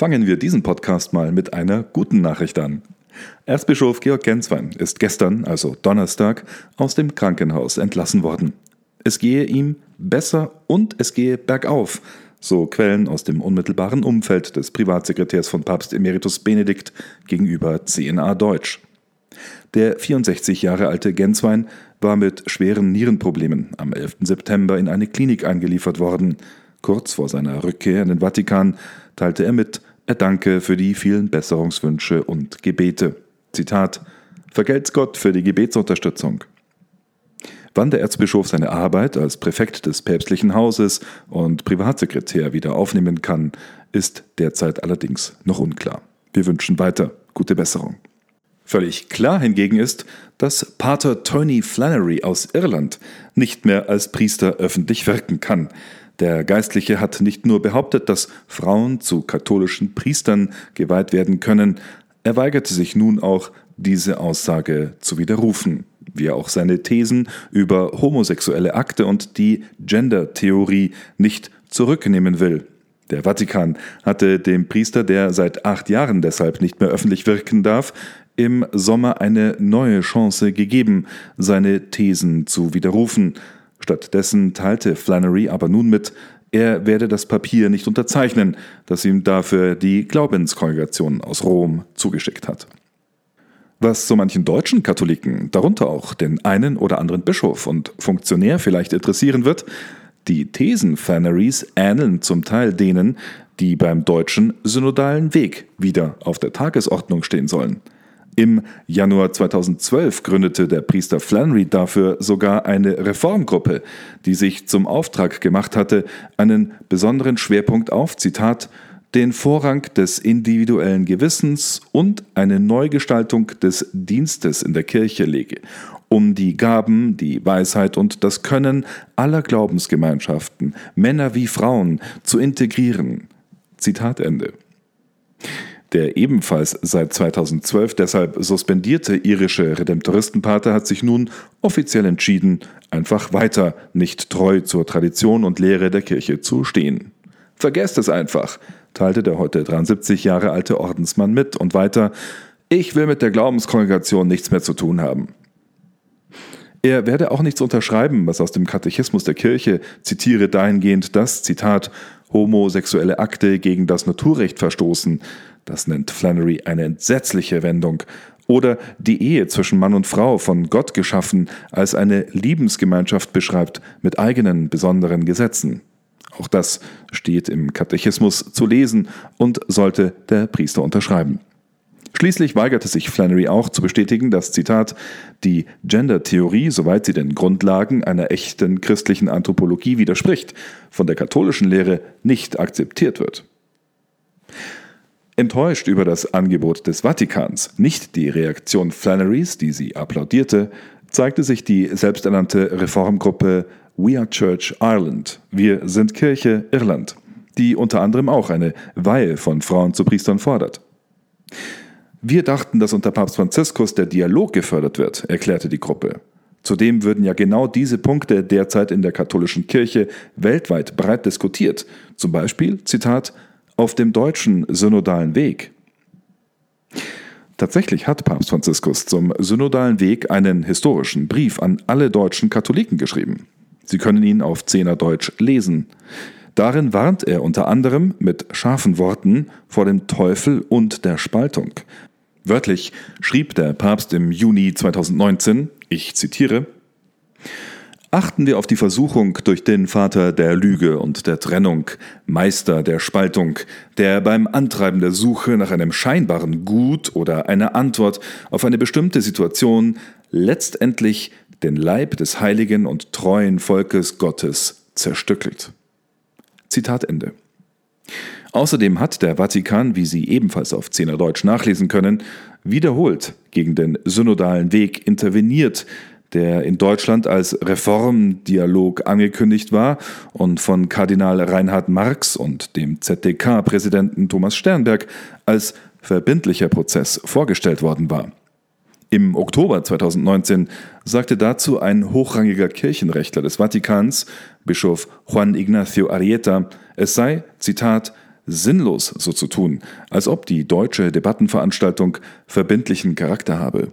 Fangen wir diesen Podcast mal mit einer guten Nachricht an. Erzbischof Georg Genswein ist gestern, also Donnerstag, aus dem Krankenhaus entlassen worden. Es gehe ihm besser und es gehe bergauf, so Quellen aus dem unmittelbaren Umfeld des Privatsekretärs von Papst Emeritus Benedikt gegenüber CNA Deutsch. Der 64 Jahre alte Genswein war mit schweren Nierenproblemen am 11. September in eine Klinik eingeliefert worden. Kurz vor seiner Rückkehr in den Vatikan teilte er mit, er danke für die vielen Besserungswünsche und Gebete. Zitat: Vergelt's Gott für die Gebetsunterstützung. Wann der Erzbischof seine Arbeit als Präfekt des päpstlichen Hauses und Privatsekretär wieder aufnehmen kann, ist derzeit allerdings noch unklar. Wir wünschen weiter gute Besserung. Völlig klar hingegen ist, dass Pater Tony Flannery aus Irland nicht mehr als Priester öffentlich wirken kann. Der Geistliche hat nicht nur behauptet, dass Frauen zu katholischen Priestern geweiht werden können, er weigerte sich nun auch, diese Aussage zu widerrufen wie er auch seine Thesen über homosexuelle Akte und die Gender-Theorie nicht zurücknehmen will. Der Vatikan hatte dem Priester, der seit acht Jahren deshalb nicht mehr öffentlich wirken darf, im Sommer eine neue Chance gegeben, seine Thesen zu widerrufen. Stattdessen teilte Flannery aber nun mit, er werde das Papier nicht unterzeichnen, das ihm dafür die Glaubenskongregation aus Rom zugeschickt hat was so manchen deutschen Katholiken, darunter auch den einen oder anderen Bischof und Funktionär vielleicht interessieren wird, die Thesen Flannerys ähneln zum Teil denen, die beim deutschen synodalen Weg wieder auf der Tagesordnung stehen sollen. Im Januar 2012 gründete der Priester Flannery dafür sogar eine Reformgruppe, die sich zum Auftrag gemacht hatte, einen besonderen Schwerpunkt auf, Zitat, den Vorrang des individuellen Gewissens und eine Neugestaltung des Dienstes in der Kirche lege, um die Gaben, die Weisheit und das Können aller Glaubensgemeinschaften, Männer wie Frauen, zu integrieren. Zitat Ende. Der ebenfalls seit 2012 deshalb suspendierte irische Redemptoristenpater hat sich nun offiziell entschieden, einfach weiter nicht treu zur Tradition und Lehre der Kirche zu stehen. Vergesst es einfach teilte der heute 73 Jahre alte Ordensmann mit und weiter, ich will mit der Glaubenskongregation nichts mehr zu tun haben. Er werde auch nichts unterschreiben, was aus dem Katechismus der Kirche zitiere dahingehend, dass, Zitat, homosexuelle Akte gegen das Naturrecht verstoßen, das nennt Flannery eine entsetzliche Wendung, oder die Ehe zwischen Mann und Frau von Gott geschaffen als eine Liebensgemeinschaft beschreibt mit eigenen besonderen Gesetzen. Auch das steht im Katechismus zu lesen und sollte der Priester unterschreiben. Schließlich weigerte sich Flannery auch zu bestätigen, dass, Zitat, die Gender-Theorie, soweit sie den Grundlagen einer echten christlichen Anthropologie widerspricht, von der katholischen Lehre nicht akzeptiert wird. Enttäuscht über das Angebot des Vatikans, nicht die Reaktion Flannerys, die sie applaudierte, zeigte sich die selbsternannte Reformgruppe We Are Church Ireland. Wir sind Kirche Irland, die unter anderem auch eine Weihe von Frauen zu Priestern fordert. Wir dachten, dass unter Papst Franziskus der Dialog gefördert wird, erklärte die Gruppe. Zudem würden ja genau diese Punkte derzeit in der katholischen Kirche weltweit breit diskutiert. Zum Beispiel, Zitat, auf dem deutschen synodalen Weg. Tatsächlich hat Papst Franziskus zum synodalen Weg einen historischen Brief an alle deutschen Katholiken geschrieben. Sie können ihn auf Zehnerdeutsch lesen. Darin warnt er unter anderem mit scharfen Worten vor dem Teufel und der Spaltung. Wörtlich schrieb der Papst im Juni 2019, ich zitiere, Achten wir auf die Versuchung durch den Vater der Lüge und der Trennung, Meister der Spaltung, der beim Antreiben der Suche nach einem scheinbaren Gut oder einer Antwort auf eine bestimmte Situation letztendlich den Leib des heiligen und treuen Volkes Gottes zerstückelt. Zitat Ende. Außerdem hat der Vatikan, wie Sie ebenfalls auf Zehnerdeutsch nachlesen können, wiederholt gegen den synodalen Weg interveniert, der in Deutschland als Reformdialog angekündigt war und von Kardinal Reinhard Marx und dem ZDK-Präsidenten Thomas Sternberg als verbindlicher Prozess vorgestellt worden war. Im Oktober 2019 sagte dazu ein hochrangiger Kirchenrechtler des Vatikans, Bischof Juan Ignacio Arieta, es sei, Zitat, sinnlos so zu tun, als ob die deutsche Debattenveranstaltung verbindlichen Charakter habe.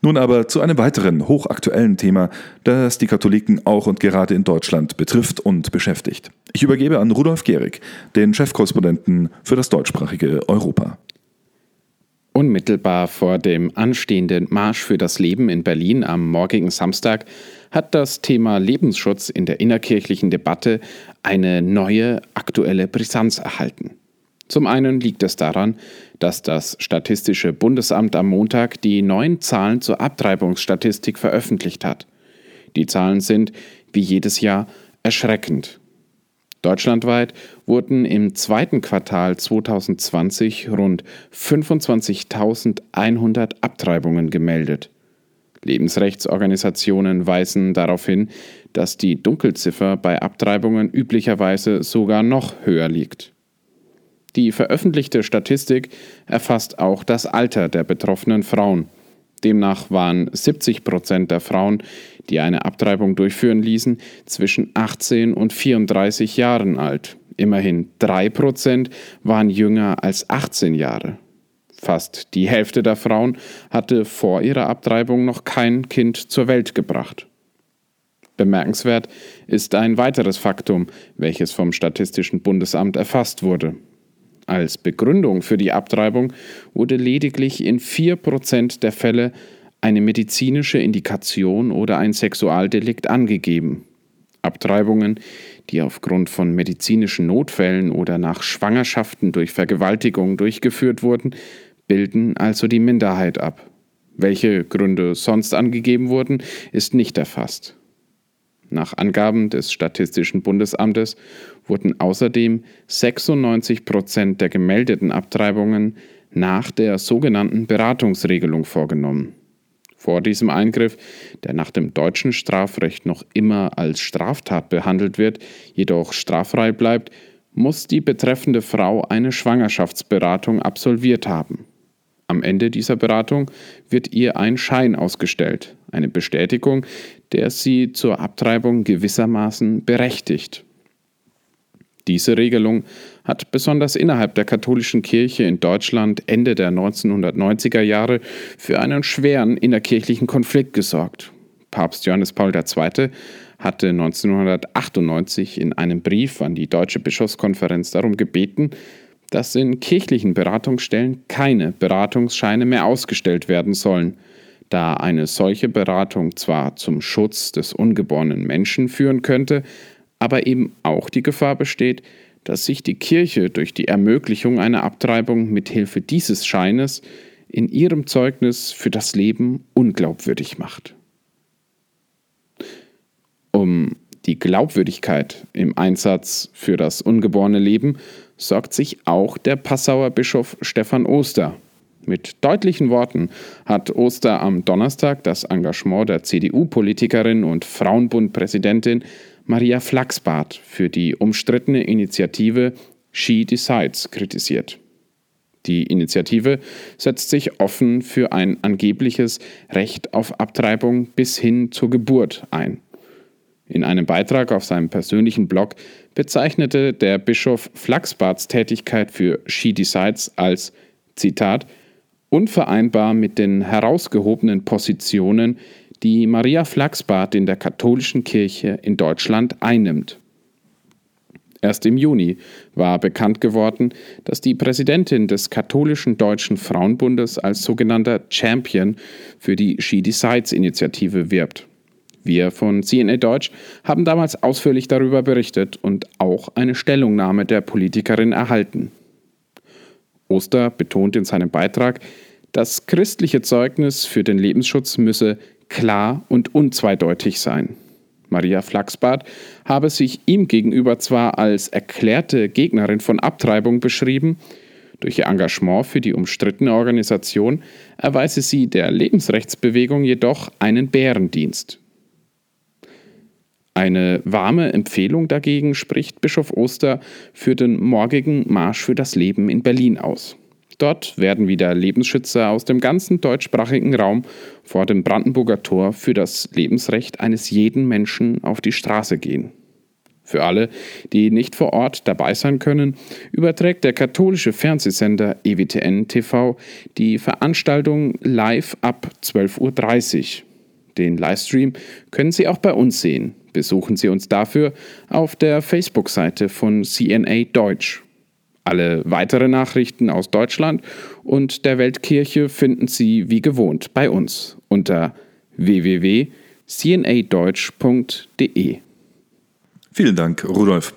Nun aber zu einem weiteren hochaktuellen Thema, das die Katholiken auch und gerade in Deutschland betrifft und beschäftigt. Ich übergebe an Rudolf Gehrig, den Chefkorrespondenten für das deutschsprachige Europa. Unmittelbar vor dem anstehenden Marsch für das Leben in Berlin am morgigen Samstag hat das Thema Lebensschutz in der innerkirchlichen Debatte eine neue aktuelle Brisanz erhalten. Zum einen liegt es daran, dass das Statistische Bundesamt am Montag die neuen Zahlen zur Abtreibungsstatistik veröffentlicht hat. Die Zahlen sind, wie jedes Jahr, erschreckend. Deutschlandweit wurden im zweiten Quartal 2020 rund 25.100 Abtreibungen gemeldet. Lebensrechtsorganisationen weisen darauf hin, dass die Dunkelziffer bei Abtreibungen üblicherweise sogar noch höher liegt. Die veröffentlichte Statistik erfasst auch das Alter der betroffenen Frauen. Demnach waren 70 Prozent der Frauen, die eine Abtreibung durchführen ließen, zwischen 18 und 34 Jahren alt. Immerhin 3 Prozent waren jünger als 18 Jahre. Fast die Hälfte der Frauen hatte vor ihrer Abtreibung noch kein Kind zur Welt gebracht. Bemerkenswert ist ein weiteres Faktum, welches vom Statistischen Bundesamt erfasst wurde. Als Begründung für die Abtreibung wurde lediglich in 4% der Fälle eine medizinische Indikation oder ein Sexualdelikt angegeben. Abtreibungen, die aufgrund von medizinischen Notfällen oder nach Schwangerschaften durch Vergewaltigung durchgeführt wurden, bilden also die Minderheit ab. Welche Gründe sonst angegeben wurden, ist nicht erfasst. Nach Angaben des Statistischen Bundesamtes wurden außerdem 96 Prozent der gemeldeten Abtreibungen nach der sogenannten Beratungsregelung vorgenommen. Vor diesem Eingriff, der nach dem deutschen Strafrecht noch immer als Straftat behandelt wird, jedoch straffrei bleibt, muss die betreffende Frau eine Schwangerschaftsberatung absolviert haben. Am Ende dieser Beratung wird ihr ein Schein ausgestellt, eine Bestätigung, der sie zur Abtreibung gewissermaßen berechtigt. Diese Regelung hat besonders innerhalb der katholischen Kirche in Deutschland Ende der 1990er Jahre für einen schweren innerkirchlichen Konflikt gesorgt. Papst Johannes Paul II. hatte 1998 in einem Brief an die Deutsche Bischofskonferenz darum gebeten, dass in kirchlichen Beratungsstellen keine Beratungsscheine mehr ausgestellt werden sollen, da eine solche Beratung zwar zum Schutz des ungeborenen Menschen führen könnte, aber eben auch die Gefahr besteht, dass sich die Kirche durch die Ermöglichung einer Abtreibung mit Hilfe dieses Scheines in ihrem Zeugnis für das Leben unglaubwürdig macht. Um die Glaubwürdigkeit im Einsatz für das ungeborene Leben sorgt sich auch der Passauer Bischof Stefan Oster. Mit deutlichen Worten hat Oster am Donnerstag das Engagement der CDU-Politikerin und Frauenbund-Präsidentin Maria Flachsbart für die umstrittene Initiative She Decides kritisiert. Die Initiative setzt sich offen für ein angebliches Recht auf Abtreibung bis hin zur Geburt ein. In einem Beitrag auf seinem persönlichen Blog bezeichnete der Bischof Flachsbarts Tätigkeit für She Decides als Zitat unvereinbar mit den herausgehobenen Positionen, die Maria Flachsbart in der katholischen Kirche in Deutschland einnimmt. Erst im Juni war bekannt geworden, dass die Präsidentin des katholischen Deutschen Frauenbundes als sogenannter Champion für die She Decides Initiative wirbt. Wir von CNA Deutsch haben damals ausführlich darüber berichtet und auch eine Stellungnahme der Politikerin erhalten. Oster betont in seinem Beitrag, das christliche Zeugnis für den Lebensschutz müsse klar und unzweideutig sein. Maria Flachsbart habe sich ihm gegenüber zwar als erklärte Gegnerin von Abtreibung beschrieben, durch ihr Engagement für die umstrittene Organisation erweise sie der Lebensrechtsbewegung jedoch einen Bärendienst. Eine warme Empfehlung dagegen spricht Bischof Oster für den morgigen Marsch für das Leben in Berlin aus. Dort werden wieder Lebensschützer aus dem ganzen deutschsprachigen Raum vor dem Brandenburger Tor für das Lebensrecht eines jeden Menschen auf die Straße gehen. Für alle, die nicht vor Ort dabei sein können, überträgt der katholische Fernsehsender EWTN TV die Veranstaltung live ab 12.30 Uhr. Den Livestream können Sie auch bei uns sehen. Besuchen Sie uns dafür auf der Facebook-Seite von CNA Deutsch. Alle weitere Nachrichten aus Deutschland und der Weltkirche finden Sie wie gewohnt bei uns unter www.cnadeutsch.de. Vielen Dank, Rudolf.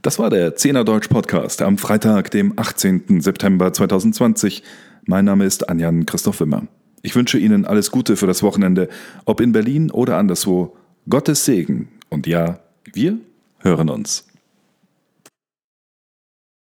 Das war der Zehner Deutsch Podcast am Freitag, dem 18. September 2020. Mein Name ist Anjan Christoph Wimmer. Ich wünsche Ihnen alles Gute für das Wochenende, ob in Berlin oder anderswo. Gottes Segen. Und ja, wir hören uns.